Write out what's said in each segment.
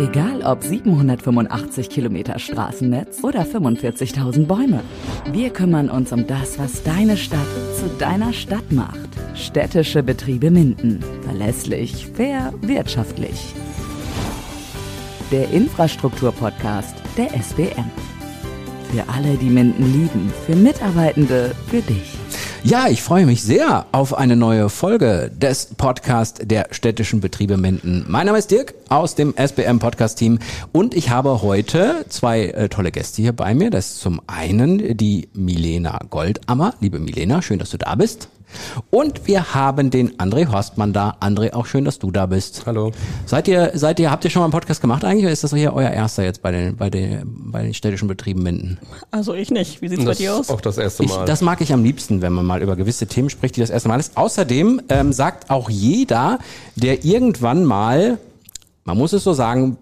Egal ob 785 Kilometer Straßennetz oder 45.000 Bäume. Wir kümmern uns um das, was deine Stadt zu deiner Stadt macht. Städtische Betriebe Minden. Verlässlich, fair, wirtschaftlich. Der Infrastrukturpodcast der SBM. Für alle, die Minden lieben, für Mitarbeitende, für dich. Ja, ich freue mich sehr auf eine neue Folge des Podcast der städtischen Betriebe Minden. Mein Name ist Dirk aus dem SBM Podcast Team und ich habe heute zwei äh, tolle Gäste hier bei mir. Das ist zum einen die Milena Goldammer. Liebe Milena, schön, dass du da bist. Und wir haben den André Horstmann da. André, auch schön, dass du da bist. Hallo. Seid ihr, seid ihr, habt ihr schon mal einen Podcast gemacht eigentlich oder ist das hier euer erster jetzt bei den, bei den, bei den städtischen Betrieben Minden? Also ich nicht. Wie sieht's Das bei dir aus? ist auch das erste Ich, Mal. das mag ich am liebsten, wenn man mal über gewisse Themen spricht, die das erste Mal ist. Außerdem ähm, sagt auch jeder, der irgendwann mal, man muss es so sagen,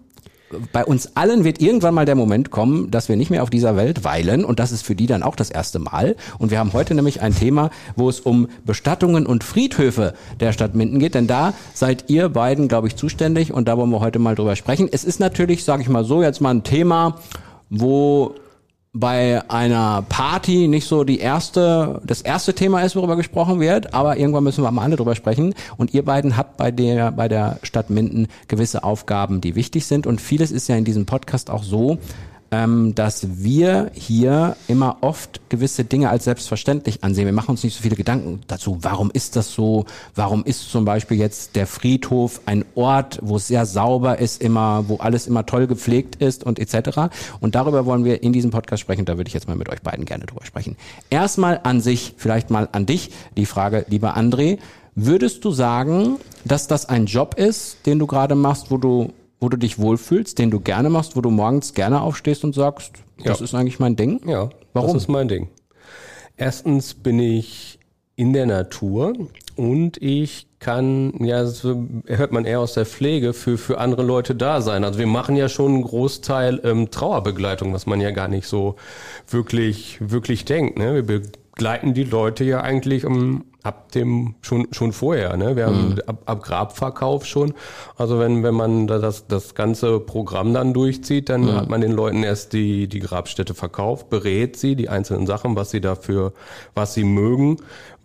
bei uns allen wird irgendwann mal der Moment kommen, dass wir nicht mehr auf dieser Welt weilen und das ist für die dann auch das erste Mal. Und wir haben heute nämlich ein Thema, wo es um Bestattungen und Friedhöfe der Stadt Minden geht, denn da seid ihr beiden, glaube ich, zuständig und da wollen wir heute mal drüber sprechen. Es ist natürlich, sage ich mal so, jetzt mal ein Thema, wo bei einer Party nicht so die erste, das erste Thema ist, worüber gesprochen wird, aber irgendwann müssen wir mal alle drüber sprechen. Und ihr beiden habt bei der, bei der Stadt Minden gewisse Aufgaben, die wichtig sind. Und vieles ist ja in diesem Podcast auch so, ähm, dass wir hier immer oft gewisse Dinge als selbstverständlich ansehen. Wir machen uns nicht so viele Gedanken dazu, warum ist das so? Warum ist zum Beispiel jetzt der Friedhof ein Ort, wo es sehr sauber ist, immer, wo alles immer toll gepflegt ist und etc. Und darüber wollen wir in diesem Podcast sprechen. Da würde ich jetzt mal mit euch beiden gerne drüber sprechen. Erstmal an sich, vielleicht mal an dich die Frage, lieber André. Würdest du sagen, dass das ein Job ist, den du gerade machst, wo du wo du dich wohlfühlst, den du gerne machst, wo du morgens gerne aufstehst und sagst, das Ja. ist eigentlich mein Ding? ja, Warum? das ist mein Ding. Erstens bin ich in der Natur und ich kann, ja, das hört man eher aus der Pflege, für, für andere Leute da sein. Also wir machen ja schon einen Großteil ähm, Trauerbegleitung, was man ja gar nicht so wirklich, wirklich denkt. Ne? Wir begleiten die Leute ja eigentlich um, ab dem schon schon vorher, ne? Wir haben ab, ab Grabverkauf schon. Also wenn wenn man da das das ganze Programm dann durchzieht, dann hat man den Leuten erst die die Grabstätte verkauft, berät sie die einzelnen Sachen, was sie dafür, was sie mögen,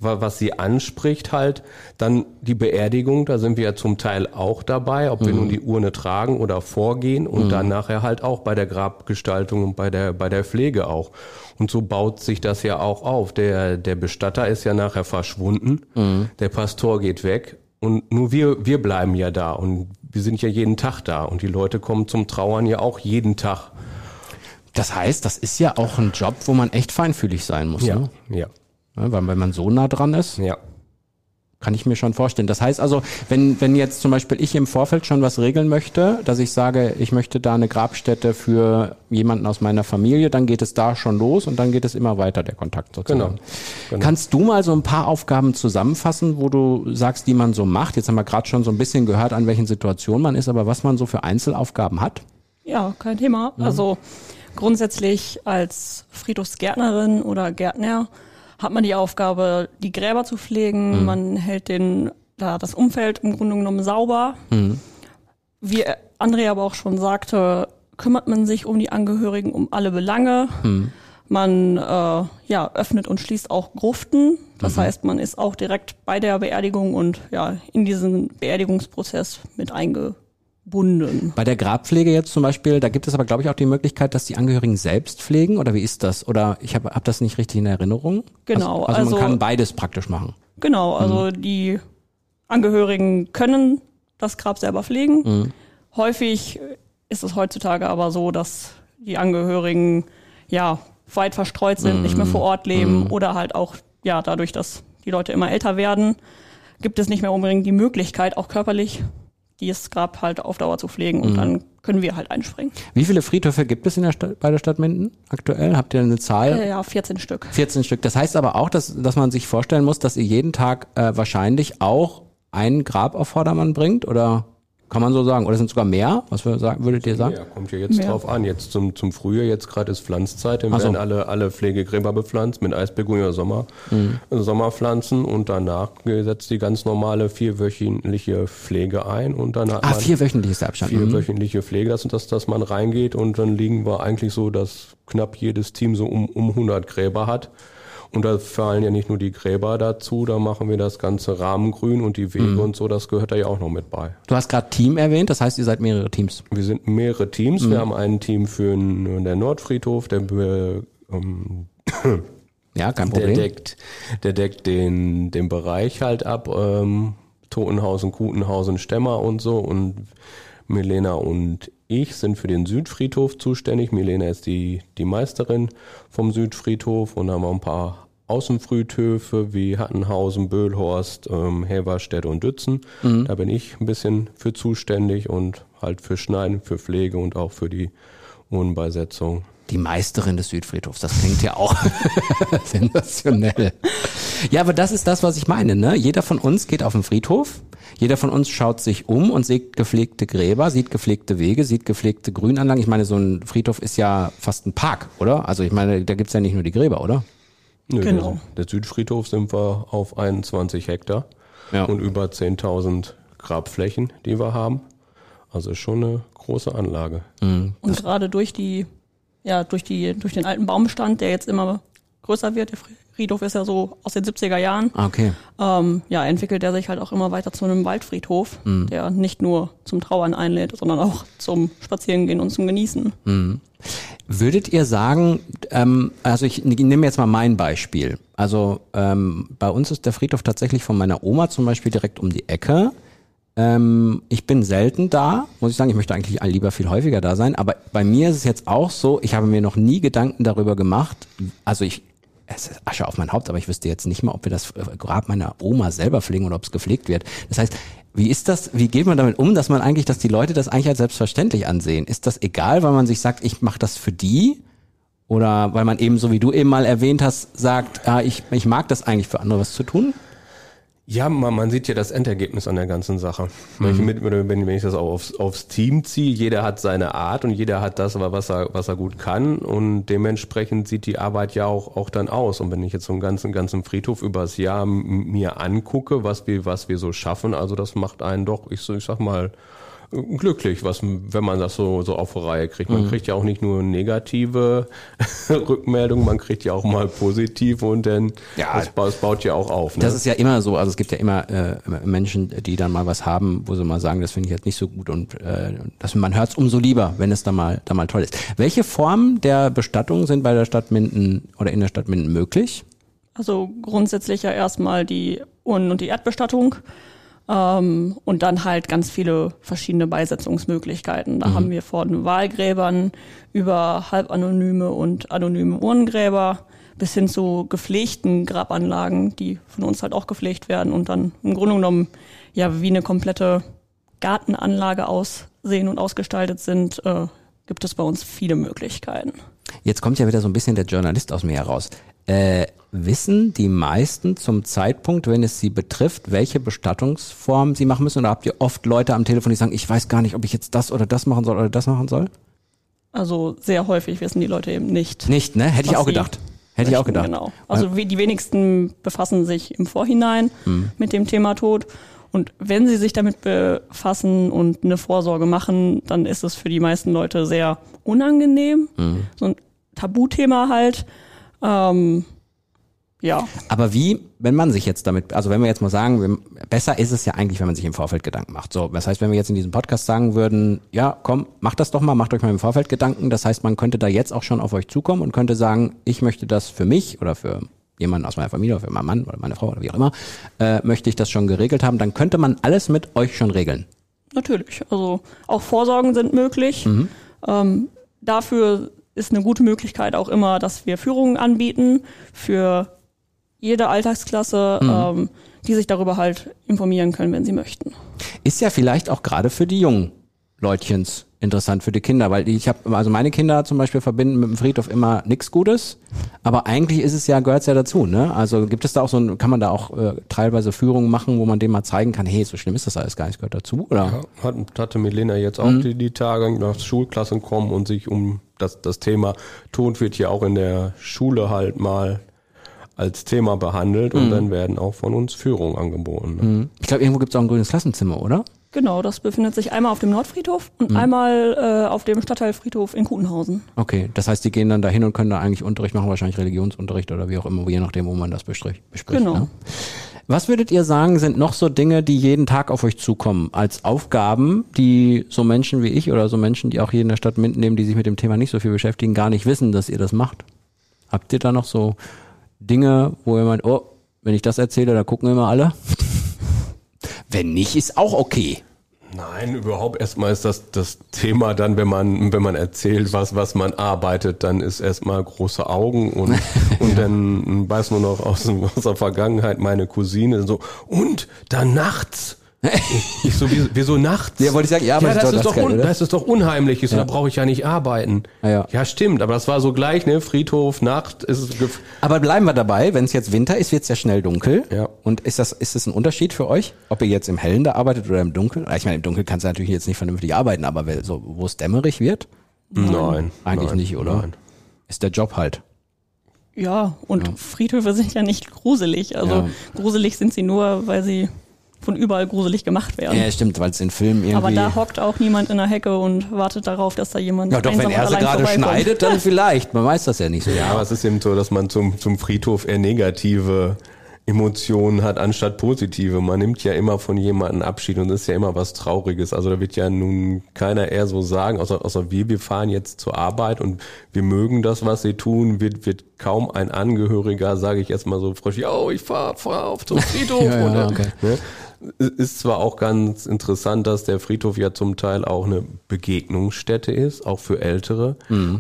was sie anspricht halt. Dann die Beerdigung, da sind wir ja zum Teil auch dabei, ob wir nun die Urne tragen oder vorgehen und dann nachher halt auch bei der Grabgestaltung und bei der bei der Pflege auch. Und so baut sich das ja auch auf. Der, der Bestatter ist ja nachher verschwunden, der Pastor geht weg und nur wir, wir bleiben ja da und wir sind ja jeden Tag da und die Leute kommen zum Trauern ja auch jeden Tag. Das heißt, das ist ja auch ein Job, wo man echt feinfühlig sein muss. Ne? ja, Ja, Weil wenn man so nah dran ist, ja. kann ich mir schon vorstellen. Das heißt also, wenn, wenn jetzt zum Beispiel ich im Vorfeld schon was regeln möchte, dass ich sage, ich möchte da eine Grabstätte für jemanden aus meiner Familie, dann geht es da schon los und dann geht es immer weiter, der Kontakt sozusagen. Genau, genau. Kannst du mal so ein paar Aufgaben zusammenfassen, wo du sagst, die man so macht? Jetzt haben wir gerade schon so ein bisschen gehört, an welchen Situationen man ist, aber was man so für Einzelaufgaben hat? Ja, kein Thema. Also grundsätzlich als Friedhofsgärtnerin oder Gärtner hat man die Aufgabe, die Gräber zu pflegen. Man hält den, da das Umfeld im Grunde genommen sauber. Wie André aber auch schon sagte, kümmert man sich um die Angehörigen um alle Belange. Man äh, ja, öffnet und schließt auch Gruften. Das heißt, man ist auch direkt bei der Beerdigung und ja, in diesen Beerdigungsprozess mit eingebunden. Bei der Grabpflege jetzt zum Beispiel, da gibt es aber, glaube ich, auch die Möglichkeit, dass die Angehörigen selbst pflegen oder wie ist das? Oder ich habe hab das nicht richtig in Erinnerung? Genau, Also, also, man also- kann beides praktisch machen. Genau, also die Angehörigen können das Grab selber pflegen. Häufig ist es heutzutage aber so, dass die Angehörigen ja weit verstreut sind, nicht mehr vor Ort leben oder halt auch ja dadurch, dass die Leute immer älter werden, gibt es nicht mehr unbedingt die Möglichkeit, auch körperlich dieses Grab halt auf Dauer zu pflegen und dann können wir halt einspringen. Wie viele Friedhöfe gibt es in der Stadt, bei der Stadt Minden aktuell? Habt ihr eine Zahl? Äh, Ja, 14 Stück. 14 Stück. Das heißt aber auch, dass, dass man sich vorstellen muss, dass ihr jeden Tag äh, wahrscheinlich auch ein Grab auf Vordermann bringt oder Kann man so sagen. Oder sind es sogar mehr? Was wir sagen, würdet ihr sagen? Ja, kommt ja jetzt Mehr. drauf an. Jetzt zum, zum Frühjahr, jetzt gerade ist Pflanzzeit, dann so. werden alle, alle Pflegegräber bepflanzt mit Eisbegonia Sommer, Mhm. Sommerpflanzen und danach setzt die ganz normale vierwöchentliche Pflege ein und dann hat Ah, man vierwöchentlich ist der Abstand. Mhm. vierwöchentliche Pflege, dass, dass, dass man reingeht und dann liegen wir eigentlich so, dass knapp jedes Team so um, um 100 Gräber hat. Und da fallen ja nicht nur die Gräber dazu, da machen wir das ganze Rahmengrün und die Mhm. Wege und so, das gehört da ja auch noch mit bei. Du hast gerade Team erwähnt, das heißt, ihr seid mehrere Teams. Wir sind mehrere Teams. Mhm. Wir haben ein Team für den, der Nordfriedhof, der, ähm, Ja, kein der Problem. deckt, der deckt den, den Bereich halt ab, ähm, Totenhausen, Kutenhausen, Stemmer und so. Und Milena und ich sind für den Südfriedhof zuständig. Milena ist die, die Meisterin vom Südfriedhof und haben auch ein paar Außenfriedhöfe wie Hattenhausen, Böhlhorst, ähm, Helverstedt und Dützen. Da bin ich ein bisschen für zuständig und halt für Schneiden, für Pflege und auch für die Wohnbeisetzung. Die Meisterin des Südfriedhofs, das klingt ja auch sensationell. Ja, aber das ist das, was ich meine. Ne? Jeder von uns geht auf den Friedhof, jeder von uns schaut sich um und sieht gepflegte Gräber, sieht gepflegte Wege, sieht gepflegte Grünanlagen. Ich meine, so ein Friedhof ist ja fast ein Park, oder? Also ich meine, da gibt's ja nicht nur die Gräber, oder? Nö, Genau. Der, der Südfriedhof sind wir auf 21 Hektar Ja. und über 10.000 Grabflächen, die wir haben. Also ist schon eine große Anlage. Und gerade durch die, ja, durch die, durch den alten Baumbestand, der jetzt immer größer wird, der Friedhof ist ja so aus den 70er Jahren, Ah, okay. ähm, ja, entwickelt er sich halt auch immer weiter zu einem Waldfriedhof, der nicht nur zum Trauern einlädt, sondern auch zum Spazierengehen und zum Genießen. Würdet ihr sagen, ähm, also ich nehme jetzt mal mein Beispiel. Also ähm, bei uns ist der Friedhof tatsächlich von meiner Oma zum Beispiel direkt um die Ecke. Ähm, ich bin selten da, muss ich sagen. Ich möchte eigentlich lieber viel häufiger da sein. Aber bei mir ist es jetzt auch so, ich habe mir noch nie Gedanken darüber gemacht. Also ich, es ist Asche auf mein Haupt, aber ich wüsste jetzt nicht mal, ob wir das äh, Grab meiner Oma selber pflegen oder ob es gepflegt wird. Das heißt, wie ist das, wie geht man damit um, dass man eigentlich, dass die Leute das eigentlich als selbstverständlich ansehen? Ist das egal, weil man sich sagt, ich mache das für die? Oder weil man eben, so wie du eben mal erwähnt hast, sagt, ah, ich, ich mag das eigentlich für andere was zu tun? Ja, man, man sieht ja das Endergebnis an der ganzen Sache. Wenn, ich mit, wenn, wenn ich das auch aufs, aufs Team ziehe, jeder hat seine Art und jeder hat das, was er, was er gut kann und dementsprechend sieht die Arbeit ja auch, auch dann aus. Und wenn ich jetzt so einen ganzen, ganzen Friedhof übers Jahr mir angucke, was wir, was wir so schaffen, also das macht einen doch, ich, so- ich sag mal, glücklich, was, wenn man das so, so auf die Reihe kriegt. Man kriegt ja auch nicht nur negative Rückmeldungen, man kriegt ja auch mal positive und dann, Ja. das, ba- das baut ja auch auf. Ne? Das ist ja immer so, also es gibt ja immer äh, Menschen, die dann mal was haben, wo sie mal sagen, das finde ich jetzt nicht so gut und äh, das, man hört es umso lieber, wenn es da mal, da mal toll ist. Welche Formen der Bestattung sind bei der Stadt Minden oder in der Stadt Minden möglich? Also grundsätzlich ja erstmal die Urnen- und die Erdbestattung. Ähm, und dann halt ganz viele verschiedene Beisetzungsmöglichkeiten. Da haben wir von Wahlgräbern über halbanonyme und anonyme Urnengräber bis hin zu gepflegten Grabanlagen, die von uns halt auch gepflegt werden und dann im Grunde genommen ja wie eine komplette Gartenanlage aussehen und ausgestaltet sind, äh, gibt es bei uns viele Möglichkeiten. Jetzt kommt ja wieder so ein bisschen der Journalist aus mir heraus. Äh, wissen die meisten zum Zeitpunkt, wenn es sie betrifft, welche Bestattungsform sie machen müssen? Oder habt ihr oft Leute am Telefon, die sagen, ich weiß gar nicht, ob ich jetzt das oder das machen soll oder das machen soll? Also sehr häufig wissen die Leute eben nicht. Nicht, ne? Hätte ich auch gedacht. Hätte ich auch gedacht. Genau. Also wie die wenigsten befassen sich im Vorhinein Hm. mit dem Thema Tod. Und wenn sie sich damit befassen und eine Vorsorge machen, dann ist es für die meisten Leute sehr unangenehm. Hm. So ein Tabuthema halt. Ähm, ja, Aber wie, wenn man sich jetzt damit, also wenn wir jetzt mal sagen, besser ist es ja eigentlich, wenn man sich im Vorfeld Gedanken macht. So, das heißt, wenn wir jetzt in diesem Podcast sagen würden, ja, komm, macht das doch mal, macht euch mal im Vorfeld Gedanken. Das heißt, man könnte da jetzt auch schon auf euch zukommen und könnte sagen, ich möchte das für mich oder für jemanden aus meiner Familie oder für meinen Mann oder meine Frau oder wie auch immer, äh, möchte ich das schon geregelt haben. Dann könnte man alles mit euch schon regeln. natürlich. Also auch Vorsorgen sind möglich. Mhm. Ähm, dafür ist eine gute Möglichkeit auch immer, dass wir Führungen anbieten für jede Alltagsklasse, Mhm. ähm, die sich darüber halt informieren können, wenn sie möchten. Ist ja vielleicht auch gerade für die jungen Leutchens interessant für die Kinder, weil ich habe, also meine Kinder zum Beispiel verbinden mit dem Friedhof immer nichts Gutes, aber eigentlich ist es ja, gehört ja dazu, ne? Also gibt es da auch so ein, kann man da auch äh, teilweise Führungen machen, wo man dem mal zeigen kann, hey, so schlimm ist das alles gar nicht, gehört dazu, oder? Ja, hat, hatte Milena jetzt auch die, die Tage nach Schulklassen kommen und sich um das, das Thema Tod wird hier auch in der Schule halt mal als Thema behandelt und dann werden auch von uns Führungen angeboten. Ne? Ich glaube, irgendwo gibt es auch ein grünes Klassenzimmer, oder? Genau, das befindet sich einmal auf dem Nordfriedhof und einmal äh, auf dem Stadtteilfriedhof in Kutenhausen. Okay, das heißt, die gehen dann dahin und können da eigentlich Unterricht machen, wahrscheinlich Religionsunterricht oder wie auch immer, je nachdem, wo man das bespricht. bespricht Genau. Ne? Was würdet ihr sagen, sind noch so Dinge, die jeden Tag auf euch zukommen, als Aufgaben, die so Menschen wie ich oder so Menschen, die auch hier in der Stadt mitnehmen, die sich mit dem Thema nicht so viel beschäftigen, gar nicht wissen, dass ihr das macht? Habt ihr da noch so Dinge, wo ihr meint, oh, wenn ich das erzähle, da gucken immer alle? wenn nicht, ist auch okay. Nein, überhaupt erstmal ist das das Thema dann, wenn man wenn man erzählt, was was man arbeitet, dann ist erstmal große Augen und und dann weiß nur noch aus, aus der Vergangenheit meine Cousine so und dann nachts. Ich, so, wieso, wieso nachts? Ja, wollte ich sagen, ja, arbeitet das doch ist doch, oder? das ist doch unheimlich. Ja. Da brauche ich ja nicht arbeiten. Ja, ja. stimmt, aber das war so gleich, ne? Friedhof, Nacht, ist Aber bleiben wir dabei, wenn es jetzt Winter ist, wird es ja schnell dunkel. Ja. Und ist das, ist das ein Unterschied für euch, ob ihr jetzt im Hellen da arbeitet oder im Dunkeln? Ich meine, im Dunkeln kannst du natürlich jetzt nicht vernünftig arbeiten, aber so, wo es dämmerig wird, Nein. eigentlich nein, nicht, oder? Nein. Ist der Job halt. Ja, und Friedhöfe sind ja nicht gruselig. Also Ja. gruselig sind sie nur, weil sie von überall gruselig gemacht werden. Ja, stimmt, weil es in Filmen irgendwie. Aber da hockt auch niemand in der Hecke und wartet darauf, dass da jemand ja, doch, wenn er sie gerade schneidet, dann vielleicht. Man weiß das ja nicht so. Ja, aber es ist eben so, dass man zum, zum Friedhof eher negative Emotionen hat, anstatt positive. Man nimmt ja immer von jemandem Abschied und das ist ja immer was Trauriges. Also da wird ja nun keiner eher so sagen, außer, außer wir, wir fahren jetzt zur Arbeit und wir mögen das, was sie tun, wird, wird kaum ein Angehöriger, sage ich jetzt mal so frisch, oh, ich fahr, fahr auf zum Friedhof. Ja, ja, okay. ne? Ist zwar auch ganz interessant, dass der Friedhof ja zum Teil auch eine Begegnungsstätte ist, auch für Ältere,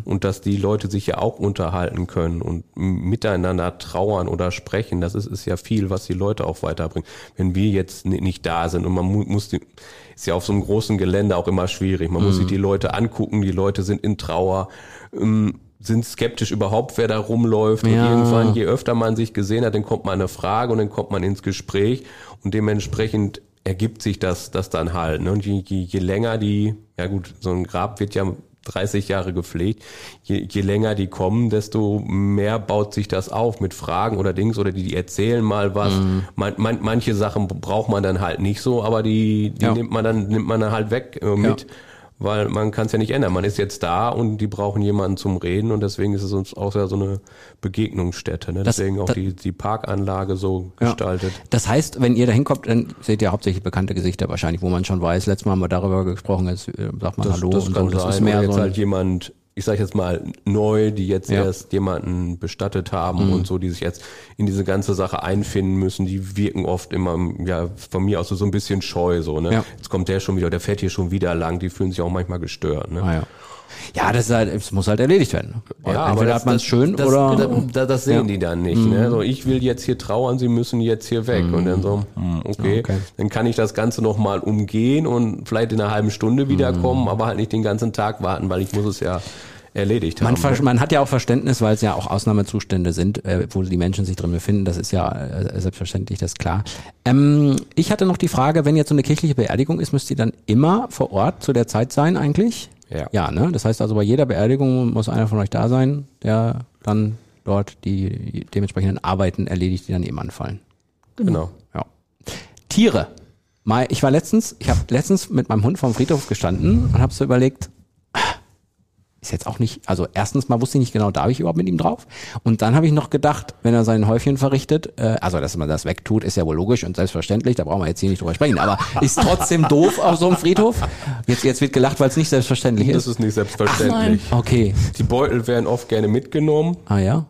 und dass die Leute sich ja auch unterhalten können und miteinander trauern oder sprechen. Das ist, ist ja viel, was die Leute auch weiterbringt. Wenn wir jetzt ni- nicht da sind und man mu muss die, ist ja auf so einem großen Gelände auch immer schwierig. Man muss sich die Leute angucken, die Leute sind in Trauer. ähm, sind skeptisch überhaupt, wer da rumläuft. Und Ja. irgendwann, je öfter man sich gesehen hat, dann kommt mal eine Frage und dann kommt man ins Gespräch und dementsprechend ergibt sich das, das dann halt. Ne? Und je, je, je länger die, ja gut, so ein Grab wird ja 30 Jahre gepflegt, je, je länger die kommen, desto mehr baut sich das auf mit Fragen oder Dings oder die, die erzählen mal was. Man, man, manche Sachen braucht man dann halt nicht so, aber die, die Ja. nimmt man dann, nimmt man dann halt weg äh, mit weil man kann es ja nicht ändern. Man ist jetzt da und die brauchen jemanden zum Reden und deswegen ist es uns auch ja so eine Begegnungsstätte. Ne? Das- deswegen auch das- die, die Parkanlage so Ja. gestaltet. Das heißt, wenn ihr da hinkommt, dann seht ihr hauptsächlich bekannte Gesichter wahrscheinlich, wo man schon weiß, letztes Mal haben wir darüber gesprochen, jetzt äh, sagt man Hallo und so. Das ist mehr Oder jetzt so halt jemand, ich sage jetzt mal neu, die jetzt Ja. erst jemanden bestattet haben Mhm. und so, die sich jetzt in diese ganze Sache einfinden müssen, die wirken oft immer, ja, von mir aus so, so ein bisschen scheu, so, ne? Ja. Jetzt kommt der schon wieder, der fährt hier schon wieder lang, die fühlen sich auch manchmal gestört, ne? ah, ja. Ja, das ist halt, es muss halt erledigt werden. Entweder hat man es schön das, oder Das, das, das sehen Ja. Mhm. die dann nicht. Ne? So, ich will jetzt hier trauern, sie müssen jetzt hier weg. Und dann so, hm, okay, Okay. dann kann ich das Ganze nochmal umgehen und vielleicht in einer halben Stunde Mhm. wiederkommen, aber halt nicht den ganzen Tag warten, weil ich muss es ja erledigt Man, haben. ver- man hat ja auch Verständnis, weil es ja auch Ausnahmezustände sind, äh, wo die Menschen sich drin befinden. Das ist ja äh, selbstverständlich, das ist klar. Ähm, ich hatte noch die Frage, wenn jetzt so eine kirchliche Beerdigung ist, müsst ihr dann immer vor Ort zu der Zeit sein eigentlich? Ja. Ja, ne? Das heißt also, bei jeder Beerdigung muss einer von euch da sein, der dann dort die dementsprechenden Arbeiten erledigt, die dann eben anfallen. Genau. Ja. Tiere. Ich war letztens, ich habe letztens mit meinem Hund vom Friedhof gestanden und habe so überlegt, ist jetzt auch nicht, also erstens mal wusste ich nicht genau, darf ich überhaupt mit ihm drauf? Und dann habe ich noch gedacht, wenn er sein Häufchen verrichtet, äh, also dass man das wegtut, ist ja wohl logisch und selbstverständlich, da brauchen wir jetzt hier nicht drüber sprechen, aber ist trotzdem doof auf so einem Friedhof. Jetzt, jetzt wird gelacht, weil es nicht selbstverständlich Das ist. ist nicht selbstverständlich. Okay. Die Beutel werden oft gerne mitgenommen Ah ja.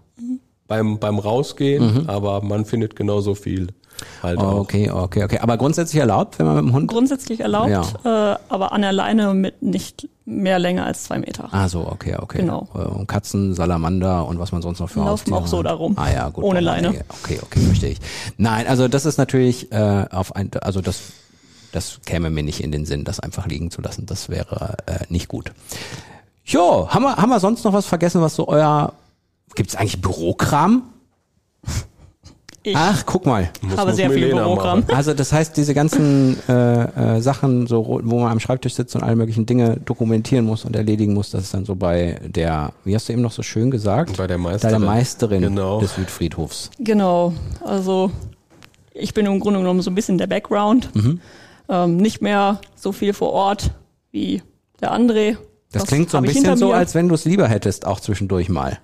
beim, beim Rausgehen, aber man findet genauso viel halt auch. Okay, okay, okay. Aber grundsätzlich erlaubt, wenn man mit dem Hund. Grundsätzlich erlaubt, äh, aber an der Leine mit nicht mehr Länger als zwei Meter. Ah so, okay, okay. Genau. Äh, Und Katzen, Salamander und was man sonst noch für Laufen Haustiere auch so hat. darum. Ah ja, gut. Ohne Leine. nee, Okay, okay, verstehe ich. Nein, also das ist natürlich äh, auf ein, also das Das käme mir nicht in den Sinn, das einfach liegen zu lassen. Das wäre äh, nicht gut. Jo, haben wir, haben wir sonst noch was vergessen, was so euer, gibt es eigentlich Bürokram? Ich Ach, guck mal. Muss- habe sehr viel machen. Also das heißt, diese ganzen äh, äh, Sachen, so wo man am Schreibtisch sitzt und alle möglichen Dinge dokumentieren muss und erledigen muss, das ist dann so bei der, wie hast du eben noch so schön gesagt? Bei der Bei Meisterin. der Meisterin Genau. des Südfriedhofs. Genau, also ich bin im Grunde genommen so ein bisschen der Background. Mhm. Ähm, nicht mehr so viel vor Ort wie der André. Das, klingt so ein bisschen so, als wenn du es lieber hättest, auch zwischendurch mal.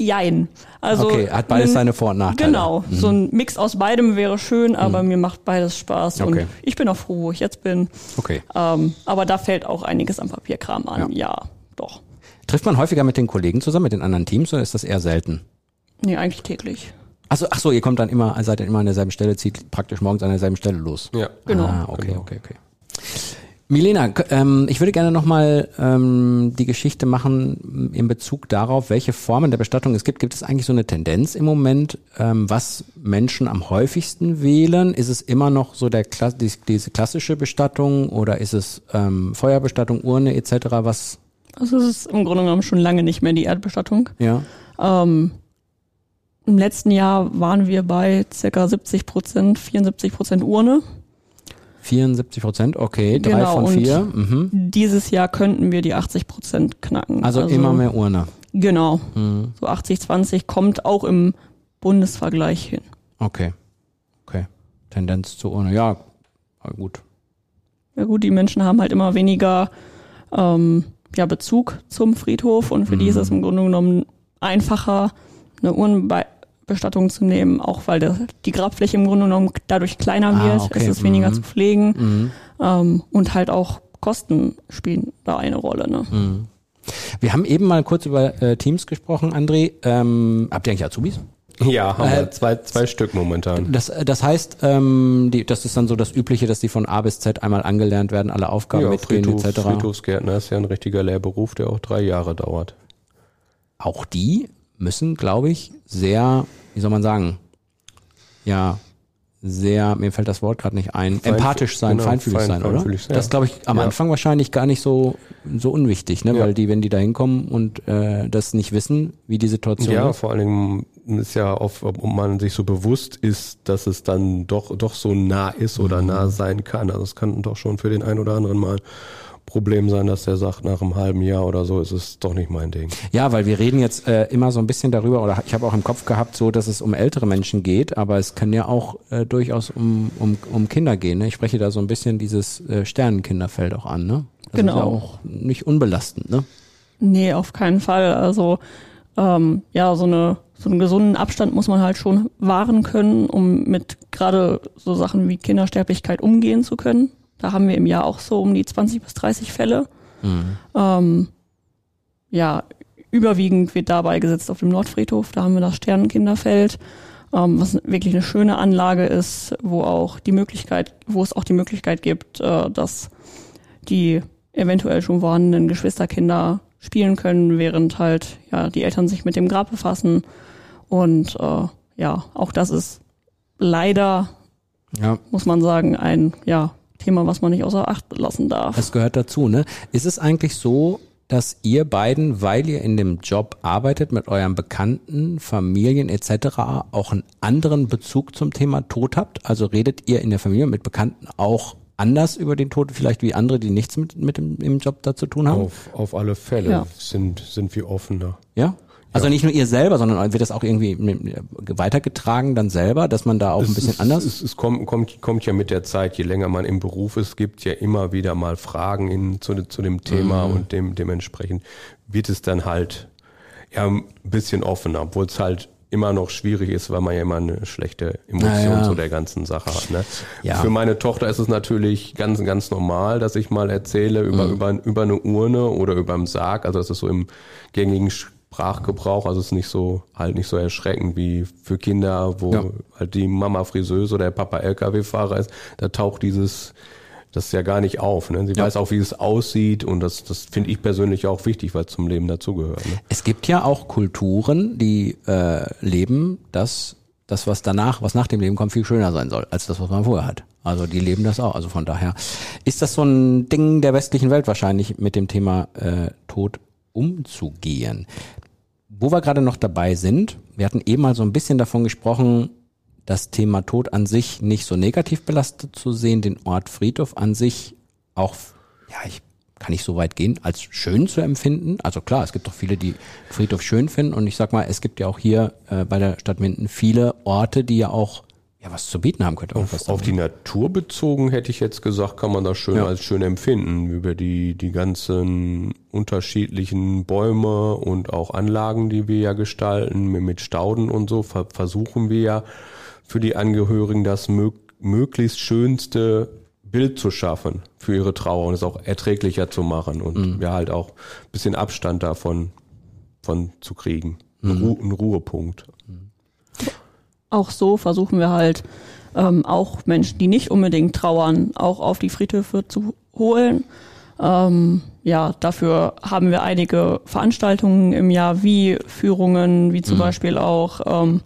Jein. Also, Okay, hat beides seine Vor- und Nachteile. Mhm. Genau, so ein Mix aus beidem wäre schön, aber mir macht beides Spaß Okay. und ich bin auch froh, wo ich jetzt bin. Okay. Ähm, aber da fällt auch einiges an Papierkram an. Ja, doch. Trifft man häufiger mit den Kollegen zusammen, mit den anderen Teams, oder ist das eher selten? Nee, eigentlich täglich. Achso, ach so, ihr kommt dann immer, seid dann immer an derselben Stelle, zieht praktisch morgens an derselben Stelle los. Ja. Genau. Ah, okay, okay, okay. Milena, ähm, ich würde gerne nochmal ähm, die Geschichte machen in Bezug darauf, welche Formen der Bestattung es gibt. Gibt es eigentlich so eine Tendenz im Moment, ähm, was Menschen am häufigsten wählen? Ist es immer noch so der Kla die, diese klassische Bestattung oder ist es ähm, Feuerbestattung, Urne etc.? Was? Also es ist im Grunde genommen schon lange nicht mehr die Erdbestattung. Ja. Ähm, Im letzten Jahr waren wir bei circa 70 Prozent, 74 Prozent Urne. 74 Prozent, okay, drei Genau, von vier. Mhm. Dieses Jahr könnten wir die 80 Prozent knacken. Also, immer mehr Urne. Genau. Mhm. So 80, 20 kommt auch im Bundesvergleich hin. Okay. Okay. Tendenz zur Urne. Ja, gut. Ja gut, die Menschen haben halt immer weniger ähm, ja, Bezug zum Friedhof und für die ist Mhm. es im Grunde genommen einfacher, eine Urnenbestattung zu nehmen, auch weil der, die Grabfläche im Grunde genommen dadurch kleiner Ah, wird, okay. es ist weniger Mhm. zu pflegen Mhm. ähm, und halt auch Kosten spielen da eine Rolle. Ne? Mhm. Wir haben eben mal kurz über äh, Teams gesprochen, André. Ähm, habt ihr eigentlich Azubis? Ja, haben Äh, wir zwei, zwei Stück momentan. Das, das heißt, ähm, die, das ist dann so das Übliche, dass die von A bis Z einmal angelernt werden, alle Aufgaben Ja, mitgehen Friedhof, etc. Friedhofsgärtner ist ja ein richtiger Lehrberuf, der auch drei Jahre dauert. Auch die müssen, glaube ich, sehr, wie soll man sagen, ja, sehr, mir fällt das Wort gerade nicht ein, Feinf- empathisch sein, genau, feinfühlig fein- sein, oder? feinfühlig sein. Das glaube ich am Ja. Anfang wahrscheinlich gar nicht so so unwichtig, ne? Ja. Weil die, wenn die da hinkommen und äh, das nicht wissen, wie die Situation Ja, ist. vor allen Dingen ist ja oft, ob man sich so bewusst ist, dass es dann doch, doch so nah ist Mhm. oder nah sein kann. Also es kann doch schon für den einen oder anderen mal Problem sein, dass der sagt, nach einem halben Jahr oder so ist es doch nicht mein Ding. Ja, weil wir reden jetzt äh, immer so ein bisschen darüber, oder ich habe auch im Kopf gehabt, so dass es um ältere Menschen geht, aber es kann ja auch äh, durchaus um, um, um Kinder gehen. Ne? Ich spreche da so ein bisschen dieses äh, Sternenkinderfeld auch an, ne? Das Genau. ist ja auch nicht unbelastend, ne? Nee, auf keinen Fall. Also ähm, ja, so eine so einen gesunden Abstand muss man halt schon wahren können, um mit gerade so Sachen wie Kindersterblichkeit umgehen zu können. Da haben wir im Jahr auch so um die 20 bis 30 Fälle. Ähm, ja, überwiegend wird dabei gesetzt auf dem Nordfriedhof. Da haben wir das Sternenkinderfeld, ähm, was wirklich eine schöne Anlage ist, wo auch die Möglichkeit, wo es auch die Möglichkeit gibt, äh, dass die eventuell schon vorhandenen Geschwisterkinder spielen können, während halt ja die Eltern sich mit dem Grab befassen. Und äh, ja, auch das ist leider, Ja, muss man sagen, ein ja Thema, was man nicht außer Acht lassen darf. das gehört dazu, ne? Ist es eigentlich so, dass ihr beiden, weil ihr in dem Job arbeitet, mit euren Bekannten, Familien etc. auch einen anderen Bezug zum Thema Tod habt? Also redet ihr in der Familie mit Bekannten auch anders über den Tod, vielleicht wie andere, die nichts mit, mit dem, im Job da zu tun haben? Auf, auf alle Fälle Ja. sind, sind wir offener. Ja? Also nicht nur ihr selber, sondern wird das auch irgendwie mit- weitergetragen dann selber, dass man da auch ein bisschen es, anders? Es, es kommt, kommt, kommt ja mit der Zeit, je länger man im Beruf ist, gibt ja immer wieder mal Fragen in, zu, zu dem Thema Mhm. und dem, dementsprechend wird es dann halt ja ein bisschen offener, obwohl es halt immer noch schwierig ist, weil man ja immer eine schlechte Emotion ja. zu der ganzen Sache hat. Ne? Ja. Für meine Tochter ist es natürlich ganz, ganz normal, dass ich mal erzähle über, Mhm. über, über eine Urne oder über einen Sarg. Also das ist so im gängigen Sprachgebrauch. Also es ist nicht so, halt nicht so erschreckend wie für Kinder, wo Ja. halt die Mama Friseuse oder der Papa LKW-Fahrer ist. Da taucht dieses, das ja gar nicht auf. Ne? Sie Ja. weiß auch, wie es aussieht und das, das finde ich persönlich auch wichtig, weil es zum Leben dazugehört. Ne? Es gibt ja auch Kulturen, die äh, leben, dass das, was danach, was nach dem Leben kommt, viel schöner sein soll, als das, was man vorher hat. Also die leben das auch. Also von daher ist das so ein Ding der westlichen Welt wahrscheinlich mit dem Thema äh, Tod umzugehen. Wo wir gerade noch dabei sind, wir hatten eben mal so ein bisschen davon gesprochen, das Thema Tod an sich nicht so negativ belastet zu sehen, den Ort Friedhof an sich auch, ja, ich kann nicht so weit gehen, als schön zu empfinden. Also klar, es gibt doch viele, die Friedhof schön finden und ich sag mal, es gibt ja auch hier äh, bei der Stadt Minden viele Orte, die ja auch ja was zu bieten haben könnte. Auf, auf die Natur bezogen hätte ich jetzt gesagt, kann man das schön ja. als schön empfinden. Über die, die ganzen unterschiedlichen Bäume und auch Anlagen, die wir ja gestalten, mit Stauden und so, versuchen wir ja für die Angehörigen das mög möglichst schönste Bild zu schaffen für ihre Trauer und es auch erträglicher zu machen und mhm. ja halt auch ein bisschen Abstand davon von zu kriegen. Mhm. Ru ein Ruhepunkt. Auch so versuchen wir halt ähm, auch Menschen, die nicht unbedingt trauern, auch auf die Friedhöfe zu holen. Ähm, ja, dafür haben wir einige Veranstaltungen im Jahr, wie Führungen, wie zum mhm. Beispiel auch ähm,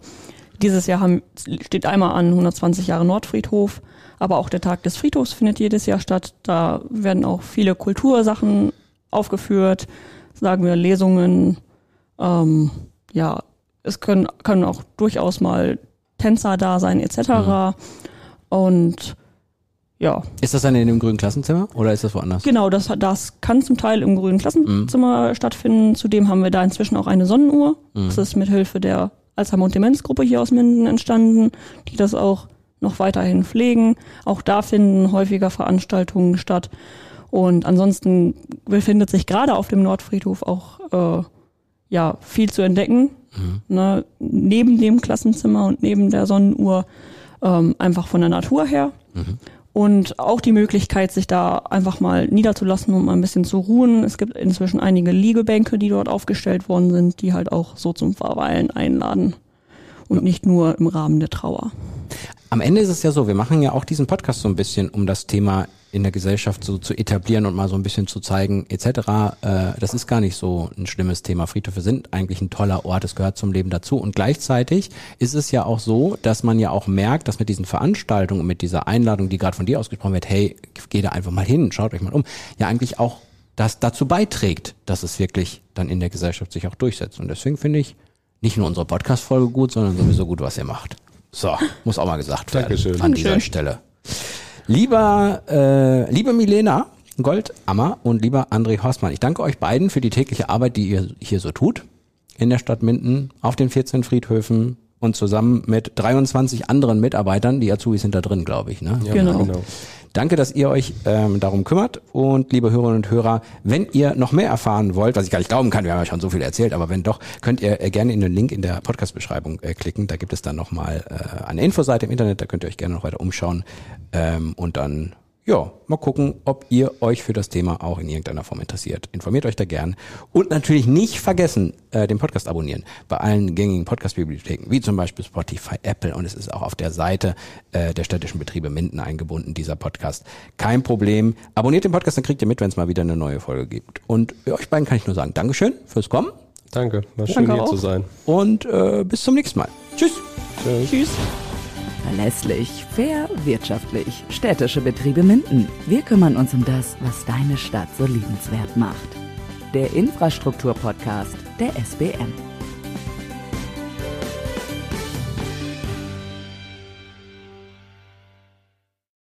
dieses Jahr haben, steht einmal an 120 Jahre Nordfriedhof, aber auch der Tag des Friedhofs findet jedes Jahr statt. Da werden auch viele Kultursachen aufgeführt, sagen wir Lesungen. Ähm, ja, es können, können auch durchaus mal Tänzer da sein etc. Mhm. Und ja. Ist das dann in dem grünen Klassenzimmer oder ist das woanders? Genau, das, das kann zum Teil im grünen Klassenzimmer mhm. stattfinden. Zudem haben wir da inzwischen auch eine Sonnenuhr. Mhm. Das ist mit Hilfe der Alzheimer- und Demenzgruppe hier aus Minden entstanden, die das auch noch weiterhin pflegen. Auch da finden häufiger Veranstaltungen statt. Und ansonsten befindet sich gerade auf dem Nordfriedhof auch äh, ja viel zu entdecken. Mhm. Ne, neben dem Klassenzimmer und neben der Sonnenuhr ähm, einfach von der Natur her. Mhm. Und auch die Möglichkeit, sich da einfach mal niederzulassen und mal ein bisschen zu ruhen. Es gibt inzwischen einige Liegebänke, die dort aufgestellt worden sind, die halt auch so zum Verweilen einladen. Und nicht nur im Rahmen der Trauer. Am Ende ist es ja so, wir machen ja auch diesen Podcast so ein bisschen, um das Thema in der Gesellschaft so zu etablieren und mal so ein bisschen zu zeigen, etc. Äh, das ist gar nicht so ein schlimmes Thema. Friedhöfe sind eigentlich ein toller Ort, es gehört zum Leben dazu. Und gleichzeitig ist es ja auch so, dass man ja auch merkt, dass mit diesen Veranstaltungen und mit dieser Einladung, die gerade von dir ausgesprochen wird, hey, geh da einfach mal hin, schaut euch mal um, ja eigentlich auch das dazu beiträgt, dass es wirklich dann in der Gesellschaft sich auch durchsetzt. Und deswegen finde ich nicht nur unsere Podcast-Folge gut, sondern sowieso gut, was ihr macht. So, muss auch mal gesagt werden Dankeschön. an dieser Stelle. Lieber, äh, liebe Milena Goldammer und lieber André Horstmann, ich danke euch beiden für die tägliche Arbeit, die ihr hier so tut in der Stadt Minden, auf den 14 Friedhöfen und zusammen mit 23 anderen Mitarbeitern, die Azubis sind da drin, glaube ich. Ne? Ja, genau. genau. Danke, dass ihr euch ähm, darum kümmert. Und liebe Hörerinnen und Hörer, wenn ihr noch mehr erfahren wollt, was ich gar nicht glauben kann, wir haben ja schon so viel erzählt, aber wenn doch, könnt ihr äh, gerne in den Link in der Podcast-Beschreibung äh, klicken. Da gibt es dann nochmal äh, eine Infoseite im Internet, da könnt ihr euch gerne noch weiter umschauen. Ähm, und dann ja, mal gucken, ob ihr euch für das Thema auch in irgendeiner Form interessiert. Informiert euch da gern. Und natürlich nicht vergessen, äh, den Podcast abonnieren. Bei allen gängigen Podcast-Bibliotheken, wie zum Beispiel Spotify, Apple und es ist auch auf der Seite äh, der städtischen Betriebe Minden eingebunden, dieser Podcast. Kein Problem. Abonniert den Podcast, dann kriegt ihr mit, wenn es mal wieder eine neue Folge gibt. Und euch beiden kann ich nur sagen, Dankeschön fürs Kommen. Danke, war schön Danke hier auch. zu sein. Und äh, bis zum nächsten Mal. Tschüss. Tschüss. Tschüss. Verlässlich, fair, wirtschaftlich. Städtische Betriebe Minden. Wir kümmern uns um das, was deine Stadt so liebenswert macht. Der Infrastrukturpodcast der SBM.